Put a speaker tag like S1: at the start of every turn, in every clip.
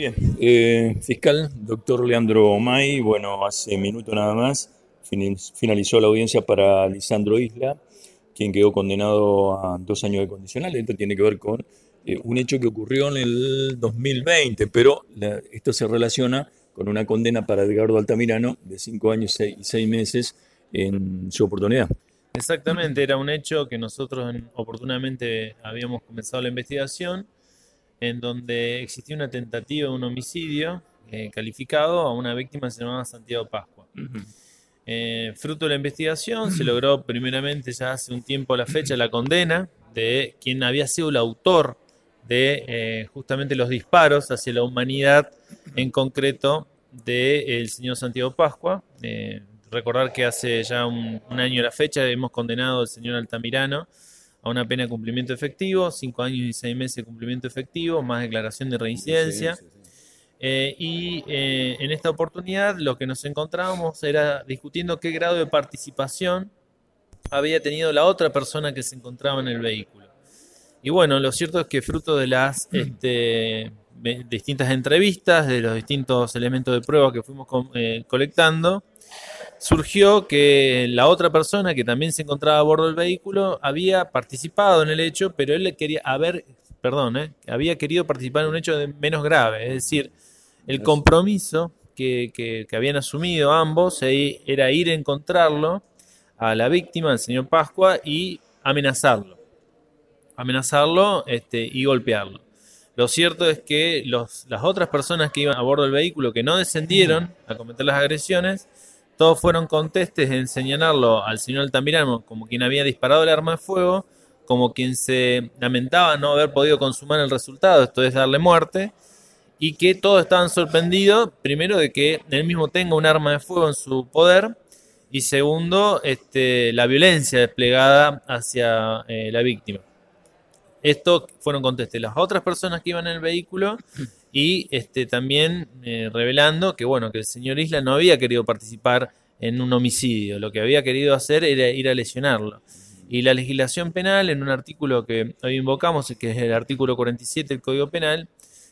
S1: Bien, eh, fiscal, doctor Leandro May, bueno, hace minuto nada más finalizó la audiencia para Lisandro Isla, quien quedó condenado a dos años de condicional. Esto tiene que ver con eh, un hecho que ocurrió en el 2020, pero esto se relaciona con una condena para Edgardo Altamirano de cinco años y seis meses en su oportunidad.
S2: Exactamente, era un hecho que nosotros oportunamente habíamos comenzado la investigación en donde existía una tentativa de un homicidio eh, calificado a una víctima llamada Santiago Pascua. Eh, fruto de la investigación se logró primeramente ya hace un tiempo a la fecha la condena de quien había sido el autor de eh, justamente los disparos hacia la humanidad, en concreto del señor Santiago Pascua. recordar que hace ya un, un, año a la fecha hemos condenado al señor Altamirano a una pena de cumplimiento efectivo, cinco años y seis meses de cumplimiento efectivo, más declaración de reincidencia. Eh, y eh, en esta oportunidad lo que nos encontrábamos era discutiendo qué grado de participación había tenido la otra persona que se encontraba en el vehículo. Y bueno, lo cierto es que fruto de las este, distintas entrevistas, de los distintos elementos de prueba que fuimos eh, colectando, surgió que la otra persona que también se encontraba a bordo del vehículo había participado en el hecho, pero él le quería haber, perdón, eh, había querido participar en un hecho de menos grave, es decir, el compromiso que, que, habían asumido ambos era ir a encontrarlo a la víctima, al señor Pascua, y amenazarlo. Amenazarlo este, y golpearlo. Lo cierto es que los, las otras personas que iban a bordo del vehículo que no descendieron a cometer las agresiones todos fueron contestes en señalarlo al señor Altamirano como quien había disparado el arma de fuego, como quien se lamentaba no haber podido consumar el resultado, esto es darle muerte, y que todos estaban sorprendidos, primero de que él mismo tenga un arma de fuego en su poder, y segundo, este, la violencia desplegada hacia eh, la víctima. Esto fueron contestes. Las otras personas que iban en el vehículo y este, también eh, revelando que, bueno, que el señor Isla no había querido participar en un homicidio, lo que había querido hacer era ir a lesionarlo. Y la legislación penal, en un artículo que hoy invocamos, que es el artículo 47 del Código Penal,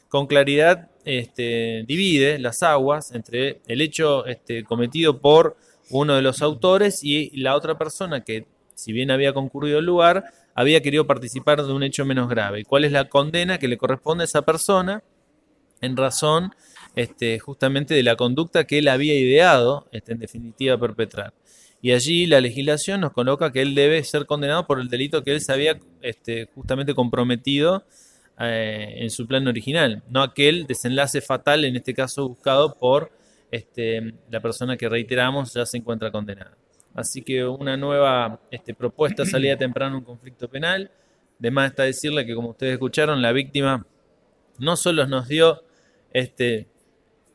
S2: con claridad este, divide las aguas entre el hecho este, cometido por uno de los autores y la otra persona que, si bien había concurrido al lugar, había querido participar de un hecho menos grave. ¿Cuál es la condena que le corresponde a esa persona? En razón este, justamente de la conducta que él había ideado, este, en definitiva, perpetrar. Y allí la legislación nos coloca que él debe ser condenado por el delito que él se había este, justamente comprometido eh, en su plan original, no aquel desenlace fatal, en este caso buscado por este, la persona que reiteramos ya se encuentra condenada. Así que una nueva este, propuesta salida temprano un conflicto penal. Además está decirle que como ustedes escucharon, la víctima no solo nos dio este,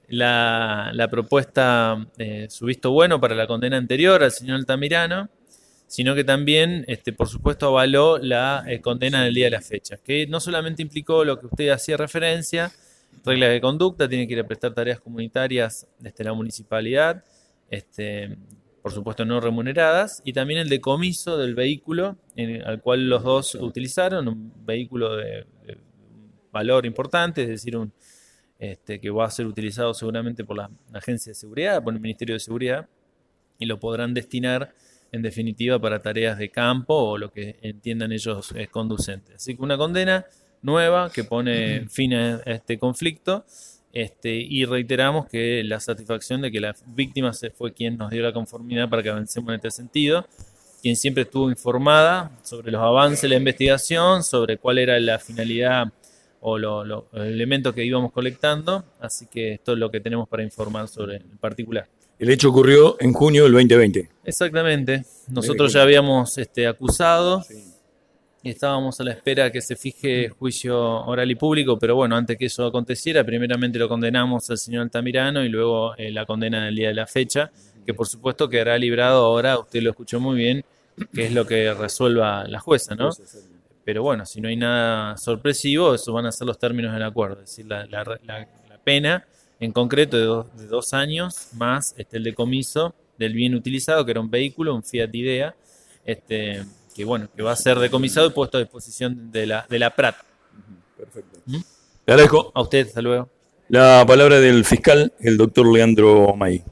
S2: la, propuesta, eh, su visto bueno para la condena anterior al señor Altamirano, sino que también, este, por supuesto, avaló la eh, condena del día de la fecha, que no solamente implicó lo que usted hacía referencia, reglas de conducta, tiene que ir a prestar tareas comunitarias desde la municipalidad, este, por supuesto no remuneradas, y también el decomiso del vehículo al cual los dos utilizaron, un vehículo de valor importante, es decir, un, este, que va a ser utilizado seguramente por la agencia de seguridad, por el Ministerio de Seguridad, y lo podrán destinar en definitiva para tareas de campo o lo que entiendan ellos es conducente. Así que una condena nueva que pone fin a este conflicto este, y reiteramos que la satisfacción de que la víctima fue quien nos dio la conformidad para que avancemos en este sentido, quien siempre estuvo informada sobre los avances de la investigación, sobre cuál era la finalidad o los elementos que íbamos colectando, así que esto es lo que tenemos para informar sobre el particular.
S1: El hecho ocurrió en junio del 2020.
S2: Exactamente. Nosotros ya habíamos este, acusado y estábamos a la espera que se fije juicio oral y público, pero bueno, antes que eso aconteciera, primeramente lo condenamos al señor Altamirano y luego eh, la condena del día de la fecha, que por supuesto quedará librado ahora, usted lo escuchó muy bien, que es lo que resuelva la jueza, ¿no? Pero bueno, si no hay nada sorpresivo, eso van a ser los términos del acuerdo. Es decir, la, la, pena en concreto de dos, años más este, el decomiso del bien utilizado, que era un vehículo, un Fiat Idea, este, que bueno, que va a ser decomisado y puesto a disposición de la, de la PRAT.
S1: Perfecto. ¿Mm? Te agradezco.
S2: A usted, hasta luego.
S1: La palabra del fiscal, el doctor Leandro May.